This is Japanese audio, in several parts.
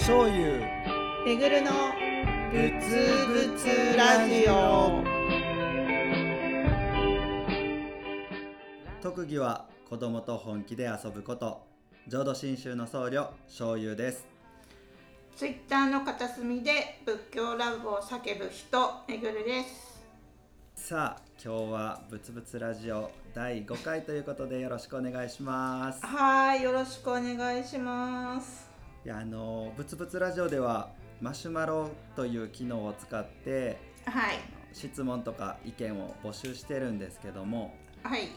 醤油。めぐるのぶつぶつラジオ。特技は子供と本気で遊ぶこと。浄土真宗の僧侶醤油です。ツイッターの片隅で仏教ラブを叫ぶ人めぐるです。さあ今日はぶつぶつラジオ第5回ということでよろしくお願いします。はいよろしくお願いしますいやあのぶつぶつラジオではマシュマロという機能を使ってはい。質問とか意見を募集してるんですけどもはい。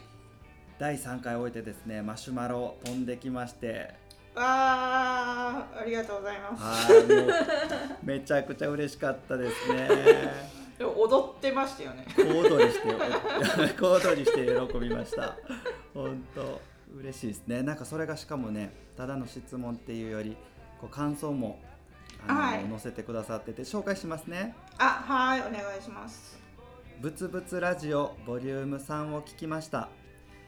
第3回を終えてですねマシュマロ飛んできまして。あーありがとうございます。はいもうめちゃくちゃ嬉しかったですね。でも踊ってましたよね。小躍りして 小躍りして喜びました。本当嬉しいですね。なんかそれがしかもねただの質問っていうよりこう感想もあの、はい。載せてくださってて紹介しますね。あはいお願いします。ぶつぶつラジオボリューム3を聞きました。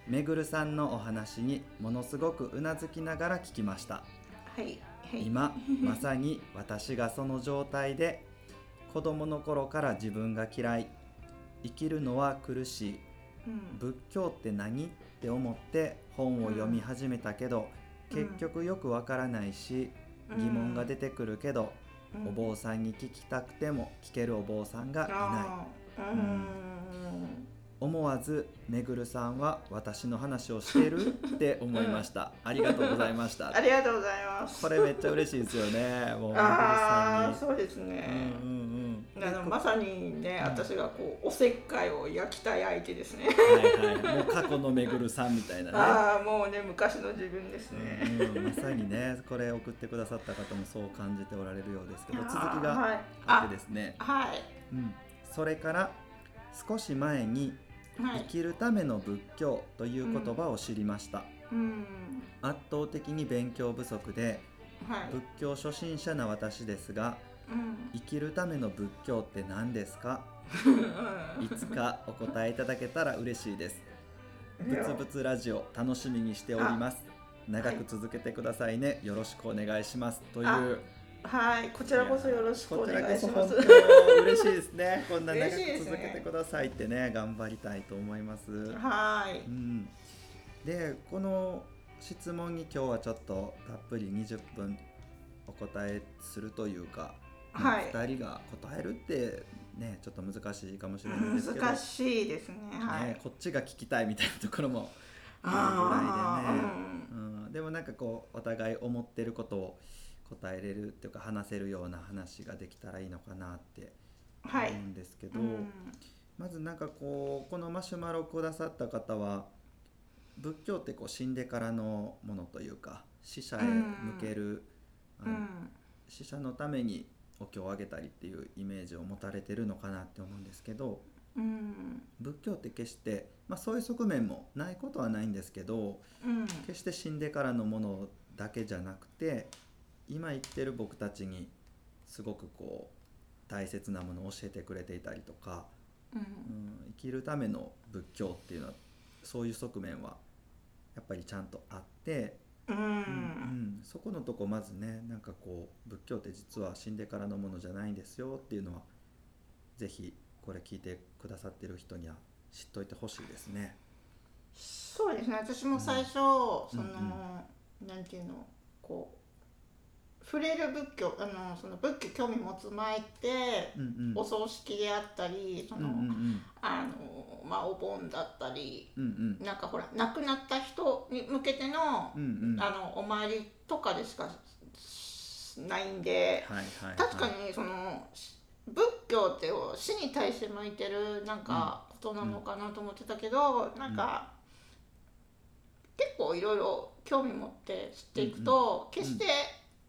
めぐるさんのお話にものすごくうなずきながら聞きました。はいはい。今 まさに私がその状態で子供の頃から自分が嫌い。生きるのは苦しい。うん。仏教って何？って思って本を読み始めたけど、うん。結局よくわからないし疑問が出てくるけど、うん。お坊さんに聞きたくても聞けるお坊さんがいない。うん思わずめぐるさんは私の話をしてる？って思いました、ありがとうございました。ありがとうございます。これめっちゃ嬉しいですよね。もうめぐるああさんそうですにね、うんうんうん。あのまさにね、うん。私がこうおせっかいを焼きたい相手ですね。はいはい。もう過去のめぐるさんみたいなね。ああもうね昔の自分ですね。うんうん。まさにねこれ送ってくださった方もそう感じておられるようですけど続きがはい。あってですね、はい。うん、それから少し前にはい。生きるための仏教という言葉を知りました、うん。圧倒的に勉強不足ではい。仏教初心者な私ですがうん。生きるための仏教って何ですか？いつかお答えいただけたら嬉しいです。ぶつぶつラジオ楽しみにしております。長く続けてくださいね、よろしくお願いします。というあはいこちらこそよろしくお願いします。嬉しいですね こんな長く続けてくださいってね頑張りたいと思います、はい。うん、でこの質問に今日はちょっとたっぷり20分お答えするというか、はい2人が答えるってねちょっと難しいかもしれないですけど難しいですね。はい。ね、こっちが聞きたいみたいなところもああるぐらいでね、ーうん、でもなんかこうお互い思ってることを答えれるっていうか話せるような話ができたらいいのかなって思はい。うんですけど、うん。まずなんかこうこのマシュマロをくださった方は仏教ってこう死んでからのものというか死者へ向ける、うん。死者のためにお経をあげたりっていうイメージを持たれてるのかなって思うんですけどうん。仏教って決して、まあ、そういう側面もないことはないんですけどうん。決して死んでからのものだけじゃなくて今生きてる僕たちにすごくこう大切なものを教えてくれていたりとか、うん。うん、生きるための仏教っていうのはそういう側面はやっぱりちゃんとあって、ううんんそこのとこまずねなんかこう仏教って実は死んでからのものじゃないんですよっていうのはぜひこれ聞いてくださってる人には知っといてほしいですね。そうですね。私も最初、その、なんていうのこう触れる仏教あのその仏教興味持つ前って、うんうん。お葬式であったりその、うんうんうん。あのまあお盆だったりうんうん。なんかほら亡くなった人に向けての,、うんうん。あのお参りとかでしかないんではいはいはい、確かにその仏教って死に対して向いてるなんかことなのかなと思ってたけど、なんか、結構いろいろ興味持って知っていくと、決して、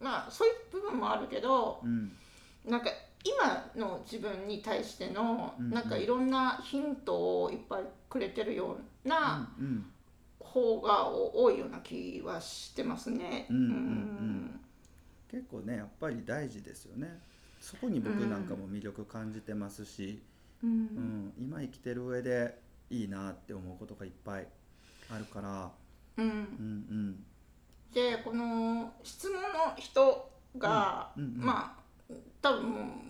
まあそういう部分もあるけどうん。なんか今の自分に対しての、うんうん。なんかいろんなヒントをいっぱいくれてるような方が多いような気はしてますね。うんうん。うん。結構ねやっぱり大事ですよね。そこに僕なんかも魅力感じてますし、うん。うん。今生きてる上でいいなって思うことがいっぱいあるから。うん。うんうんでこの質問の人が、うんうんうん。まあ多分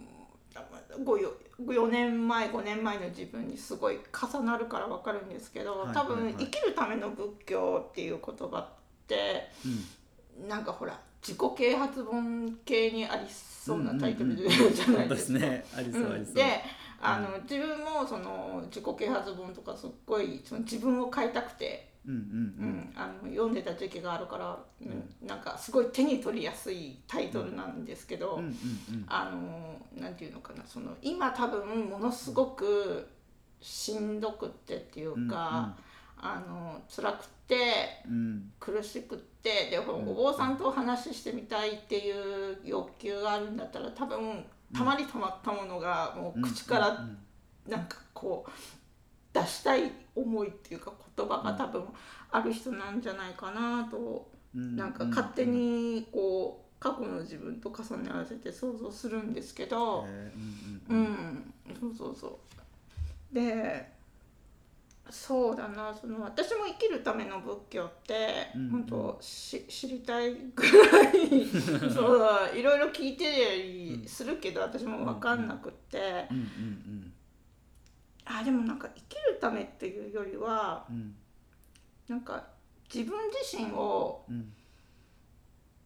4年前5年前の自分にすごい重なるから分かるんですけど、はい多分、生きるための仏教っていう言葉ってうん。なんかほら自己啓発本系にありそうなタイトルじゃないですか。ねありそうありそう、うん。であの、自分もその自己啓発本とかすっごいその自分を変えたくて、うんうんううん。ん、あの読んでた時期があるから、うん、なんかすごい手に取りやすいタイトルなんですけど、うんうんうん。あのなんていうのかなその今多分ものすごくしんどくってっていうか、あの辛くてうん。苦しくってでお坊さんとお話ししてみたいっていう欲求があるんだったら多分たまりたまったものがもう口からうん。なんかこう出したい思いっていうか言葉が多分ある人なんじゃないかなとうん。なんか勝手にこう過去の自分と重ね合わせて想像するんですけど、えー。ううんん。そうそうそう。でそうだな。その私も生きるための仏教って、うん本当し知りたいぐらい そうだいろいろ聞いてりするけど、私も分かんなくって、うんうんあでもなんか生きるためっていうよりはうんなんか自分自身をうん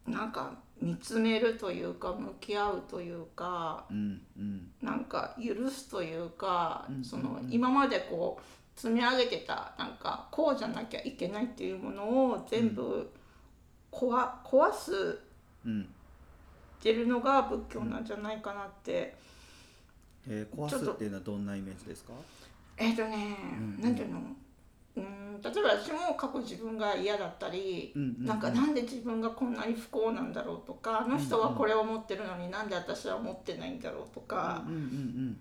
なんか見つめるというか向き合うというかうんうんなんか許すというか、うんそのうん今までこう積み上げてたなんかこうじゃなきゃいけないっていうものを全部壊壊すうん。ってるのが仏教なんじゃないかなって、えー、壊すっていうのはどんなイメージですか？えっ、とね、うんなんていうの？うん例えば私も過去自分が嫌だったり、うんうんうん。なんかなんで自分がこんなに不幸なんだろうとかあの人はこれを持ってるのになんで私は持ってないんだろうとか、うんうん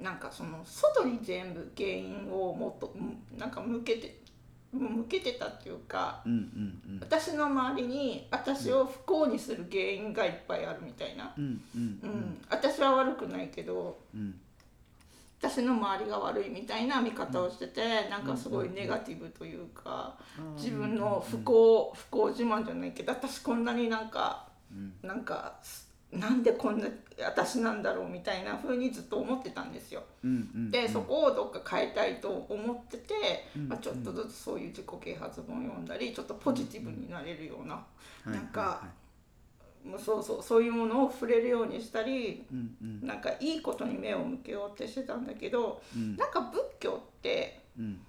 なんかその外に全部原因をもっとうんなんか向けて向けてたっていうかうんうんうん。うん私の周りに私を不幸にする原因がいっぱいあるみたいな、うんうんううんん私は悪くないけどうん。私の周りが悪いみたいな見方をしててなんかすごいネガティブというか自分の不幸不幸自慢じゃないけど私こんなになんかうん。なんかなんでこんな私なんだろうみたいな風にずっと思ってたんですよ。うん。うん。でそこをどっか変えたいと思ってて、うん。まあ、ちょっとずつそういう自己啓発本を読んだりちょっとポジティブになれるような、はい。なんかはもうそうそうそういうものを触れるようにしたりうんうん。なんかいいことに目を向けようってしてたんだけどうん。なんか仏教ってうん。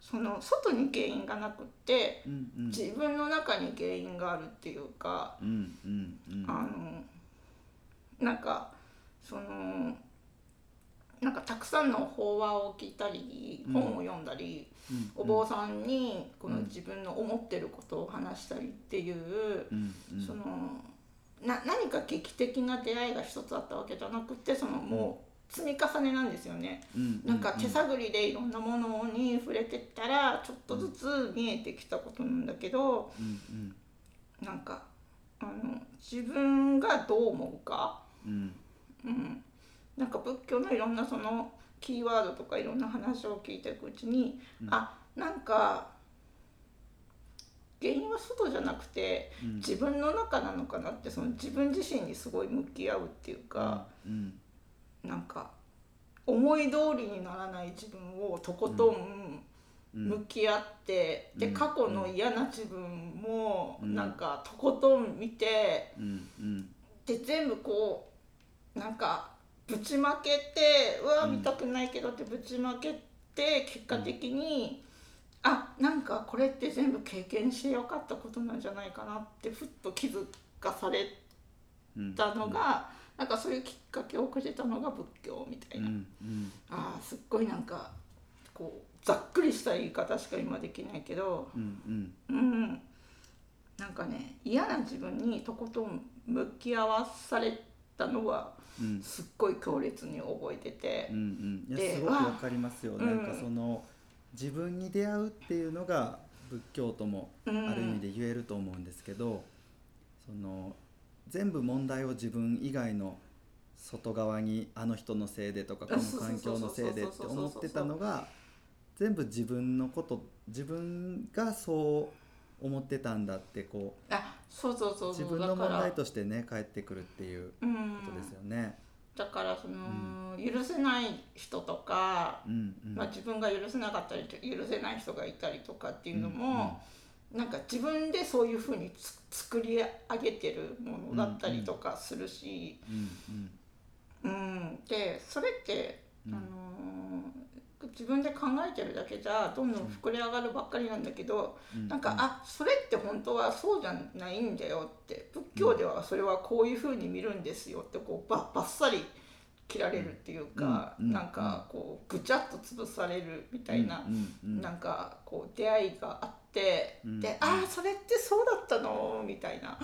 その外に原因がなくってうんうん。自分の中に原因があるっていうか、うんうんうん。あのなんかそのなんかたくさんの法話を聞いたりうん本を読んだり、うん。お坊さんにこの自分の思ってることを話したりっていう、そのな何か劇的な出会いが一つあったわけじゃなくてそのもう積み重ねなんですよね。うん。なんか手探りでいろんなものに触れてったらちょっとずつ見えてきたことなんだけどうん。なんかあの自分がどう思うか、うん。うん、なんか仏教のいろんなそのキーワードとかいろんな話を聞いていくうちに、うん。あなんか原因は外じゃなくてうん。自分の中なのかなってその自分自身にすごい向き合うっていうか、うん。なんか思い通りにならない自分をとことんうん。向き合って、うん。で過去の嫌な自分もうん。なんかとことん見て、で全部こうなんかぶちまけてうわうん。見たくないけどってぶちまけて結果的に、あなんかこれって全部経験してよかったことなんじゃないかなってふっと気づかされうんたのが、なんかそういうきっかけをくれたのが仏教みたいな、うん。うん。あーすっごいなんかこうざっくりした言い方しか今できないけどうん。うん。うん。なんかね嫌な自分にとことん向き合わされたのはうんすっごい強烈に覚えてて。う、んうん。いでやすごくわかりますよ、わなんかその自分に出会うっていうのが仏教ともあうん。る意味で言えると思うんですけど、その全部問題を自分以外の外側にあの人のせいでとかこの環境のせいでって思ってたのが全部自分のこと自分がそう思ってたんだってこうあそうそうそう自分の問だから題としてね返ってくるっていううん。ことですよね。だからその、許せない人とか、うんうん。まあ、自分が許せなかったり許せない人がいたりとかっていうのも、なんか自分でそういうふうにつ作り上げてるものだったりとかするし、うん。うん。でそれって、うん。あのー自分で考えてるだけじゃどんどん膨れ上がるばっかりなんだけど、うん。なんか、あそれって本当はそうじゃないんだよって仏教ではそれはこういうふうに見るんですよってこうばばっさり切られるっていうか、うん。うん。なんかこうぐちゃっと潰されるみたいな、うん。うん。なんかこう出会いがあって、うん。でああそれってそうだったの？みたいな。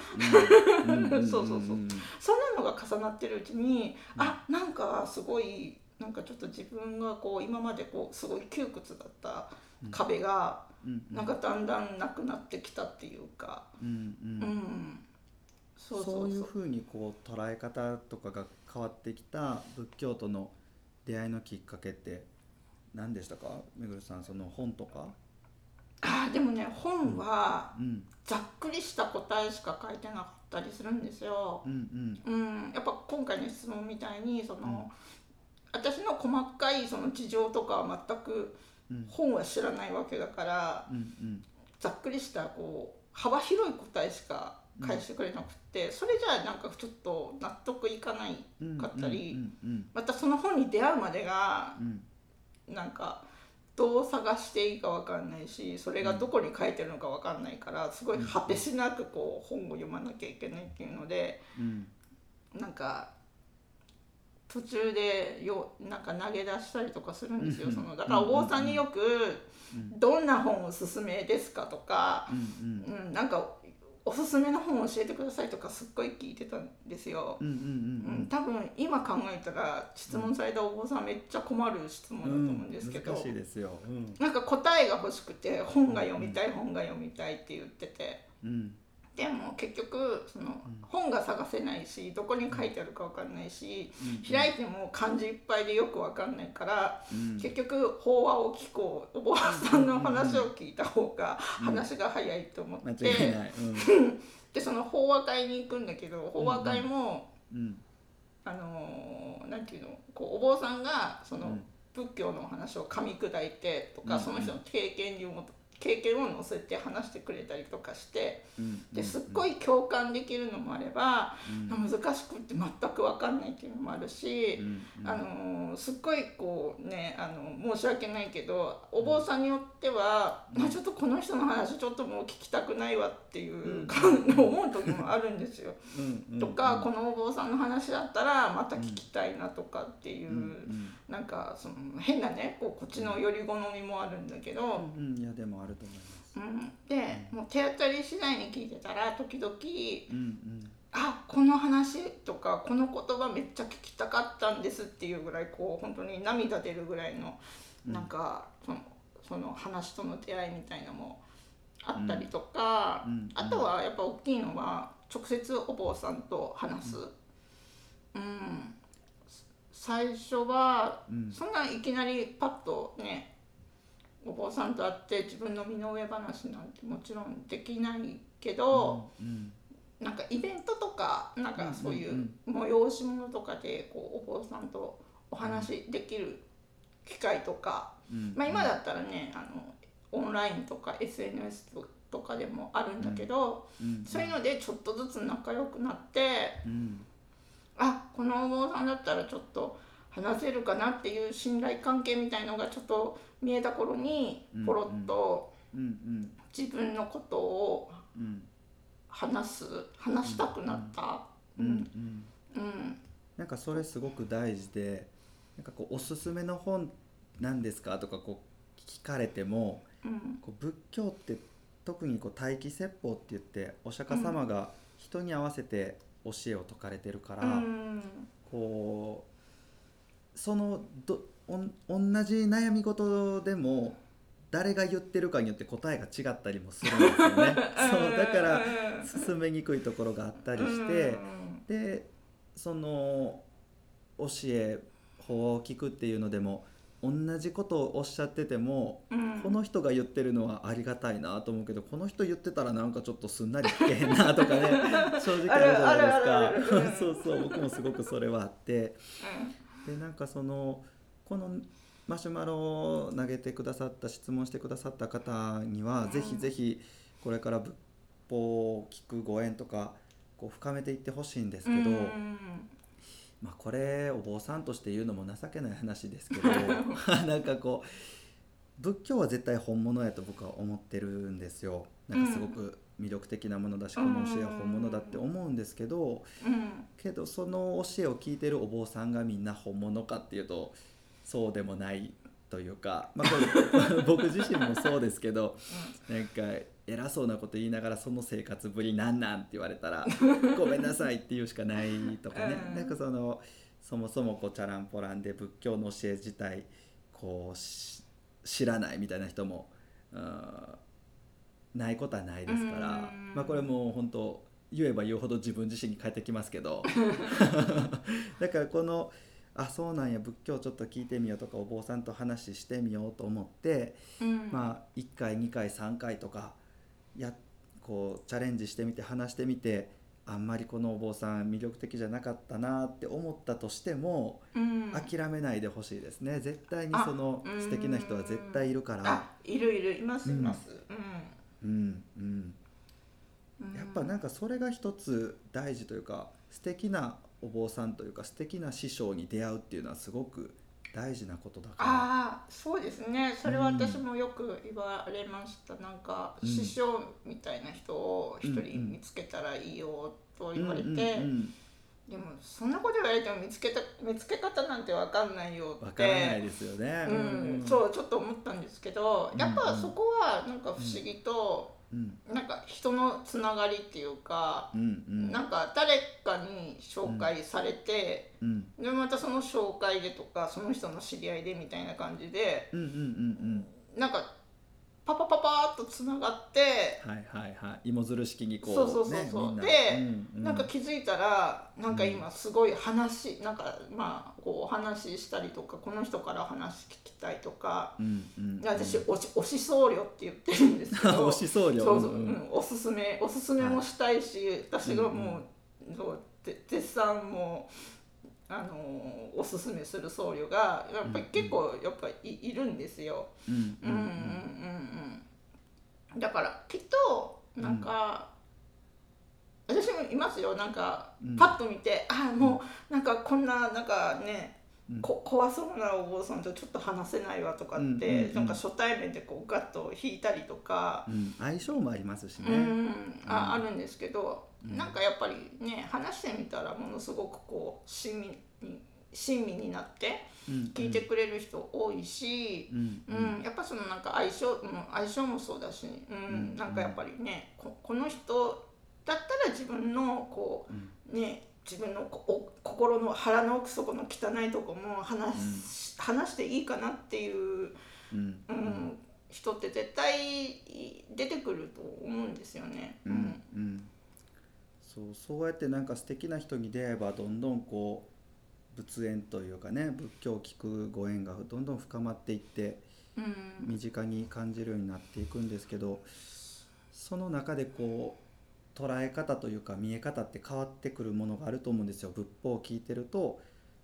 うん。うん。そうそうそう。そんなのが重なってるうちに、あなんかすごいなんかちょっと自分がこう今までこうすごい窮屈だった壁が、うんなんかだんだんなくなってきたっていうか、うんうん。うん、そういうふう。にこう捉え方とかが変わってきた仏教との出会いのきっかけって何でしたか？めぐるさんその本とか？あーでもね本はうん。ざっくりした答えしか書いてなかったりするんですよ。うんうん。うん、やっぱ今回の質問みたいにその、私の細かいその事情とかは全くうん本は知らないわけだから、うんうん。ざっくりしたこう幅広い答えしか返してくれなくって、それじゃあなんかちょっと納得いかないうんかったりうんうんまたその本に出会うまでがうん。なんかどう探していいかわかんないしそれがどこに書いてるのかわかんないからすごい果てしなくこう本を読まなきゃいけないっていうのでうん。なんか途中でよなんか投げ出したりとかするんですよ。うんそのだからお坊さんによく「どんな本おすすめですか?」とかうんなんかおすすめの本教えてくださいとかすっごい聞いてたんですよ。うんうんうん、多分今考えたら質問されたお坊さんめっちゃ困る質問だと思うんですけど、難しいですよ。うん。なんか答えが欲しくて本が読みたい本が読みたいって言ってて。うんでも結局その本が探せないしどこに書いてあるか分かんないし開いても漢字いっぱいでよく分かんないからうん。結局法話を聞こう。お坊さんの話を聞いた方が話が早いと思間って。でその法話会に行くんだけど法話会も、うん。あのーなんていうのこうお坊さんがその、うん。仏教のお話を噛み砕いてとか、うん。その人の経験にも経験を載せて話してくれたりとかしてうんですっごい共感できるのもあれば、うん。難しくって全く分かんないっていうのもあるし。あのーすっごいこうねあの申し訳ないけどお坊さんによっては、まあ、ちょっとこの人の話ちょっともう聞きたくないわっていうか、思う時もあるんですよ。とか、このお坊さんの話だったらまた聞きたいなとかっていう、うなんかその変なねこうこっちのより好みもあるんだけど、うん。いやでもあると思います。うん。でもう手当たり次第に聞いてたら時々うんうん。あこの話とかこの言葉めっちゃ聞きたかったんですっていうぐらいこう本当に涙出るぐらいのなんかそのその話との出会いみたいなのもあったりとか、うん。うん。あとはやっぱ大きいのは直接お坊さんと話す。うん。最初はうん。そんないきなりパッとねお坊さんと会って自分の身の上話なんてもちろんできないけど、うんなんかイベントとかなんかそういうんう催し物とかでこうお坊さんとお話できる機会とか、うん。まあ、今だったらねあのオンラインとか SNS とかでもあるんだけど、うん。そういうのでちょっとずつ仲良くなってうん。あこのお坊さんだったらちょっと話せるかなっていう信頼関係みたいのがちょっと見えた頃にうんポロッと自分のことをうん話す話したくなった。うんなんかそれすごく大事でなんかこうおすすめの本なんですかとかこう聞かれてもうん。こう仏教って特にこう待機説法って言ってお釈迦様が人に合わせて教えを説かれてるから、うん。こうそのどおん同じ悩み事でも誰が言ってるかによって答えが違ったりもするんですよね。そうだから進めにくいところがあったりして、でその教え法を聞くっていうのでも同じことをおっしゃってても、うん。この人が言ってるのはありがたいなと思うけどこの人言ってたらなんかちょっとすんなり聞けへんなとかね。正直あるじゃないですか。そうそう僕もすごくそれはあってでなんかそのこのマシュマロを投げてくださった質問してくださった方には、うんぜひぜひこれから仏法を聞くご縁とかこう深めていってほしいんですけど、うんまあ、これお坊さんとして言うのも情けない話ですけど なんかこう仏教は絶対本物やと僕は思ってるんですよ。なんかすごく魅力的なものだし、この教えは本物だって思うんですけど、うん。けどその教えを聞いてるお坊さんがみんな本物かっていうとそうでもないというか、まあ、これ 僕自身もそうですけどなんか偉そうなこと言いながらその生活ぶりなんなんって言われたら ごめんなさいって言うしかないとかね、うん。なんかそのそもそもこうチャランポランで仏教の教え自体こうし知らないみたいな人も、うんないことはないですから、うん。まあこれもう本当言えば言うほど自分自身に返ってきますけど。だからこのあそうなんや仏教ちょっと聞いてみようとかお坊さんと話してみようと思って、うん。まあ1回2回3回とかやこうチャレンジしてみて話してみてあんまりこのお坊さん魅力的じゃなかったなって思ったとしても、うん。諦めないでほしいですね。絶対にあそのうん。素敵な人は絶対いるから。あいるいるいますいます。うんうんうん。やっぱなんかそれが一つ大事というか素敵なお坊さんというか素敵な師匠に出会うっていうのはすごく大事なことだから。ああそうですね。それは私もよく言われました、なんかうん。師匠みたいな人を一うんうん人見つけたらいいよと言われて、うんうんうんでもそんなこと言われても見つけた見つけ方なんて分かんないよって。わからないですよね。うん、そうちょっと思ったんですけどやっぱうんうんそこはなんか不思議と、うん。なんか人のつながりっていうか、うん。うん。なんか誰かに紹介されて、うん。でまたその紹介でとかその人の知り合いでみたいな感じでうんうんうんなんかパパパパーっとつながって、うんはいはいはい。芋づる式にこうそうそうそうそう。ねでうんうん。なんか気づいたらなんか今すごい話なんかまあこうお話ししたりとかこの人から話聞きたいとか。うんうんで私推し推し僧侶って言ってるんですけど 推し僧侶そうそう、ううん。んおすすめおすすめもしたいし、私がもう,、そうで絶賛もうあのーおすすめする僧侶がやっぱり結構やっぱいいるんですよ。うん。うんうんうんうんだからきっとなんか、私もいますよ。なんかうん。パッと見て、ああもうなんかこんななんかねうん。こ怖そうなお坊さんとちょっと話せないわとかって、うんうんうん。なんか初対面でこうガッと引いたりとか、うん。相性もありますしね。うん。ああるんですけど、うん。なんかやっぱりね話してみたらものすごくこう親身に親身になってうん。聞いてくれる人多いし、うん。うん。やっぱそのなんか相性、うん、相性もそうだし、うん。うん。なんかやっぱりねここの人だったら自分のこうね自分の心の腹の奥底の汚いとこも話し,、話していいかなっていう、うん。うん。人って絶対出てくると思うんですよね。うん。うん。そうそうやってなんか素敵な人に出会えばどんどんこう仏縁というかね仏教を聞くご縁がどんどん深まっていってうん。身近に感じるようになっていくんですけどその中でこう捉え方というか見え方って変わってくるものがあると思うんですよ。仏法を聞いてると、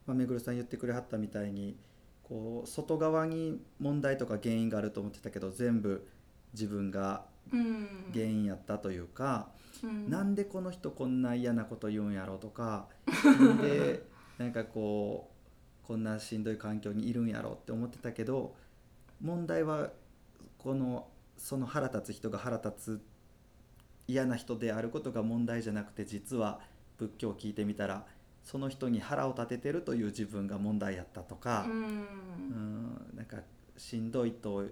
まあ、めぐるさん言ってくれはったみたいにこう外側に問題とか原因があると思ってたけど全部自分がうん。原因やったというか、うん。なんでこの人こんな嫌なこと言うんやろとか なんでなんかこうこんなしんどい環境にいるんやろって思ってたけど問題はこのその腹立つ人が腹立つ嫌な人であることが問題じゃなくて実は仏教を聞いてみたらその人に腹を立ててるという自分が問題やったとかう、んうんなんかしんどいと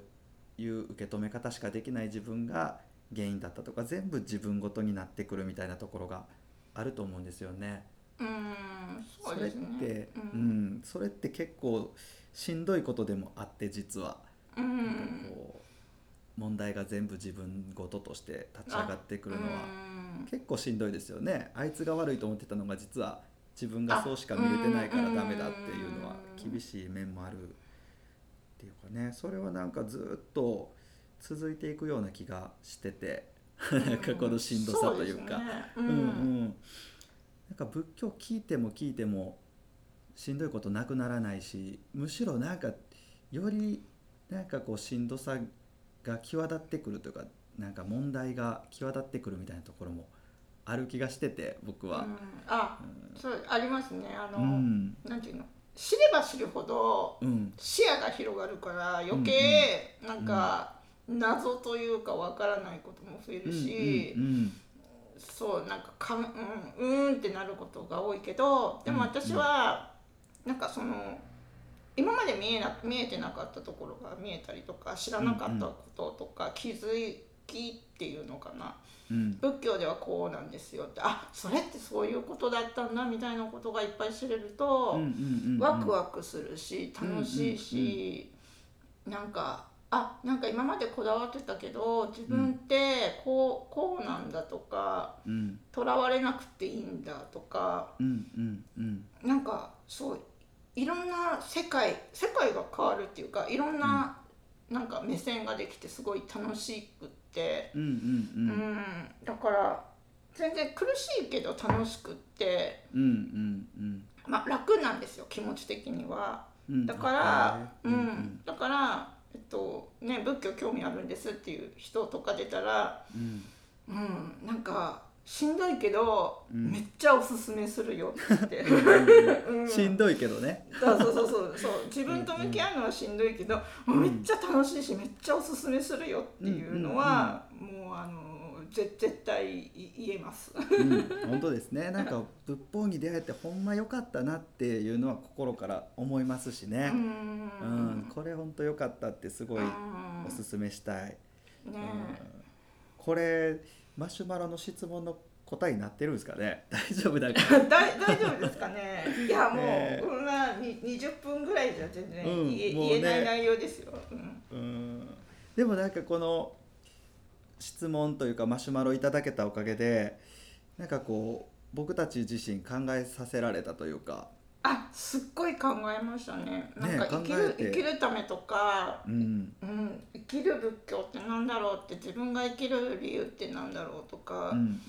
いう受け止め方しかできない自分が原因だったとか全部自分ごとになってくるみたいなところがあると思うんですよね。うんそうれって、ううんん、それって結構しんどいことでもあって実は、うんこう問題が全部自分ごととして立ち上がってくるのはうん。結構しんどいですよね。あいつが悪いと思ってたのが実は自分がそうしか見れてないからダメだっていうのは厳しい面もあるていうかね。それはなんかずっと続いていくような気がしてて。なんかこのしんどさというか。そううんうん、なんか仏教聞いても聞いてもしんどいことなくならないしむしろなんかよりなんかこうしんどさが際立ってくるというかなんか問題が際立ってくるみたいなところもある気がしてて僕は。う。ん。あそうありますね。あうの、ん。なんていうの？知れば知るほどうん。視野が広がるから余計なんか謎というかわからないことも増えるし、うんうんそうなんかかん、うん、うーんってなることが多いけどでも私は、なんかその今まで見えな見えてなかったところが見えたりとか知らなかったこととか、気づきっていうのかな。うん。仏教ではこうなんですよ。ってあそれってそういうことだったんだみたいなことがいっぱい知れると、うんうんうんうん。ワクワクするし楽しいし、なんかあなんか今までこだわってたけど自分ってこうこうなんだとかうん。とらわれなくていいんだとかうんうんうん。なんかそういろんな世界世界が変わるっていうかいろんな、なんか目線ができてすごい楽しくって、うんうんうん。だから全然苦しいけど楽しくって、うんうんうん。まあ、楽なんですよ気持ち的には。うん。だから、ううん。ん、だから、えっとね、仏教興味あるんですっていう人とか出たら、うんうん、なんかしんどいけど、うん。めっちゃおすすめするよって。うん。しんどいけどね。そうそうそうそう。そう自分と向き合うのはしんどいけど、もうめっちゃ楽しいしめっちゃおすすめするよっていうのは、もうあのぜ絶対言えます。うん、本当ですね。なんか仏法に出会えてほんま良かったなっていうのは心から思いますしうね、うん。んこれ本当良かったってすごいうん。おすすめしたい、ね。うん。これマシュマロの質問の答えになってるんですかね？大丈夫だか 大大丈夫ですかね？いやもう、ねえこんなに20分ぐらいじゃ全然うん言え,、もうね。言えない内容ですよ。うん。らうん。でもなんかこの質問というかマシュマロいただけたおかげでなんかこう僕たち自身考えさせられたというか。あすっごい考えましたね。なんか生きる、生きるためとか、うん。うん、生きる仏教ってなんだろうって自分が生きる理由ってなんだろうとかう、ん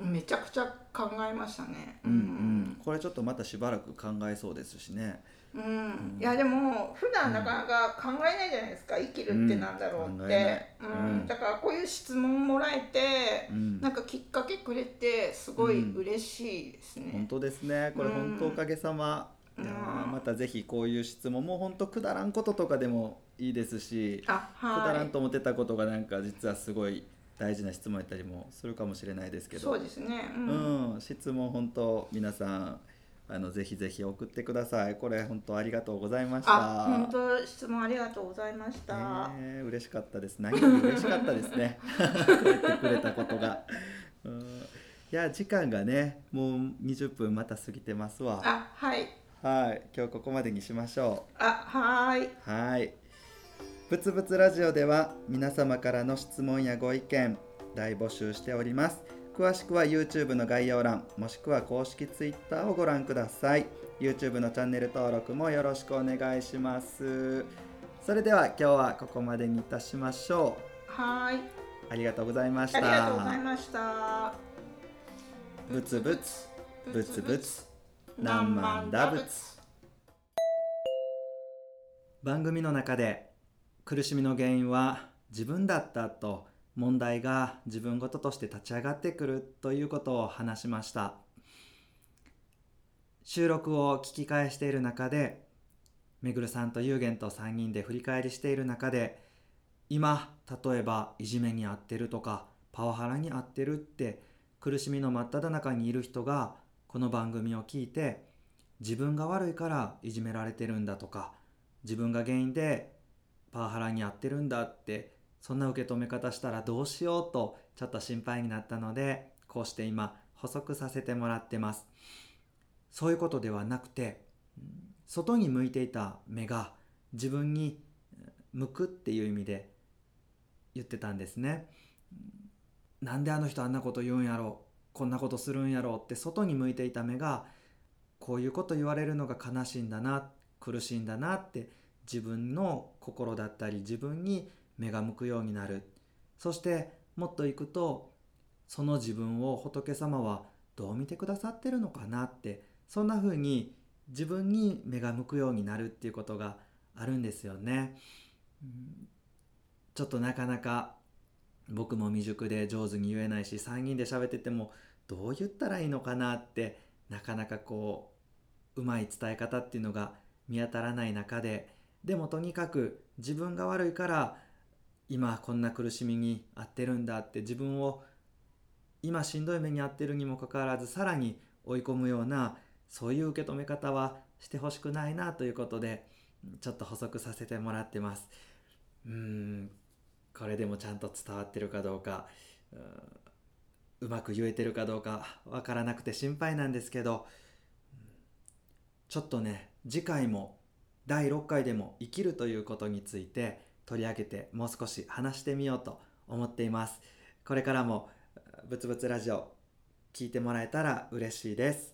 うん。めちゃくちゃ考えましたね。うんうん。これちょっとまたしばらく考えそうですしねうん。うんいやでも普段なかなか考えないじゃないですか。生きるってなんだろうって。うん。うん。だからこういう質問もらえて、うん。なんかきっかけくれてすごい嬉しいですね。本当ですね。これうん本当おかげさま、またぜひこういう質問も本当くだらんこととかでもいいですし、あくだらはんと思ってたことがなんか実はすごい大事な質問やったりもするかもしれないですけい。ど。そうですね。う。うんん、質問本当皆さんあのぜひぜひ送ってください。これ本当ありがとうございました。あ本当質問ありがとうございました。ねえ嬉しかったです。何より嬉しかったですね。言ってくれたことが、うん、いや時間がねもう20分また過ぎてますわ。あはい。はい。今日ここまでにしましょあはーい。うはい。ぶつぶつラジオでは皆様からの質問やご意見大募集しております詳しくは YouTube の概要欄もしくは公式 Twitter をご覧ください。YouTube のチャンネル登録もよろしくお願いします。それでは今日はここまでにいたしましょはーい。うありがとうございました。ありがとうございました。ぶつぶつぶつぶつ何万打仏番組の中で苦しみの原因は自分だったと問題が自分ごととして立ち上がってくるということを話しました。収録を聞き返している中でめぐるさんとゆうげんと3人で振り返りしている中で今例えばいじめに遭ってるとかパワハラに遭ってるって苦しみの真っ只中にいる人がこの番組を聞いて自分が悪いからいじめられてるんだとか自分が原因でパワハラに遭ってるんだってそんな受け止め方したらどうしようとちょっと心配になったのでこうして今補足させてもらってます。そういうことではなくてうん外に向いていた目が自分に向くっていう意味で言ってたんですね。なんであの人あんなこと言うんやろこんなことするんやろって外に向いていた目がこういうこと言われるのが悲しいんだな苦しいんだなって自分の心だったり自分に目が向くようになるそしてもっといくとその自分を仏様はどう見てくださってるのかなってそんな風に自分に目が向くようになるっていうことがあるんですよね。ちょっとなかなか僕も未熟で上手に言えないし3人で喋っててもどう言ったらいいのかなってなかなかこううまい伝え方っていうのが見当たらない中ででもとにかく自分が悪いから今こんな苦しみに遭ってるんだって自分を今しんどい目に遭ってるにもかかわらずさらに追い込むようなそういう受け止め方はしてほしくないなということでちょっと補足させてもらってます。うんこれでもちゃんと伝わってるかどうかうまく言えてるかどうかわからなくて心配なんですけどちょっとね次回も第6回でも生きるということについて取り上げてもう少し話してみようと思っています。これからもブツブツラジオ聞いてもらえたら嬉しいです。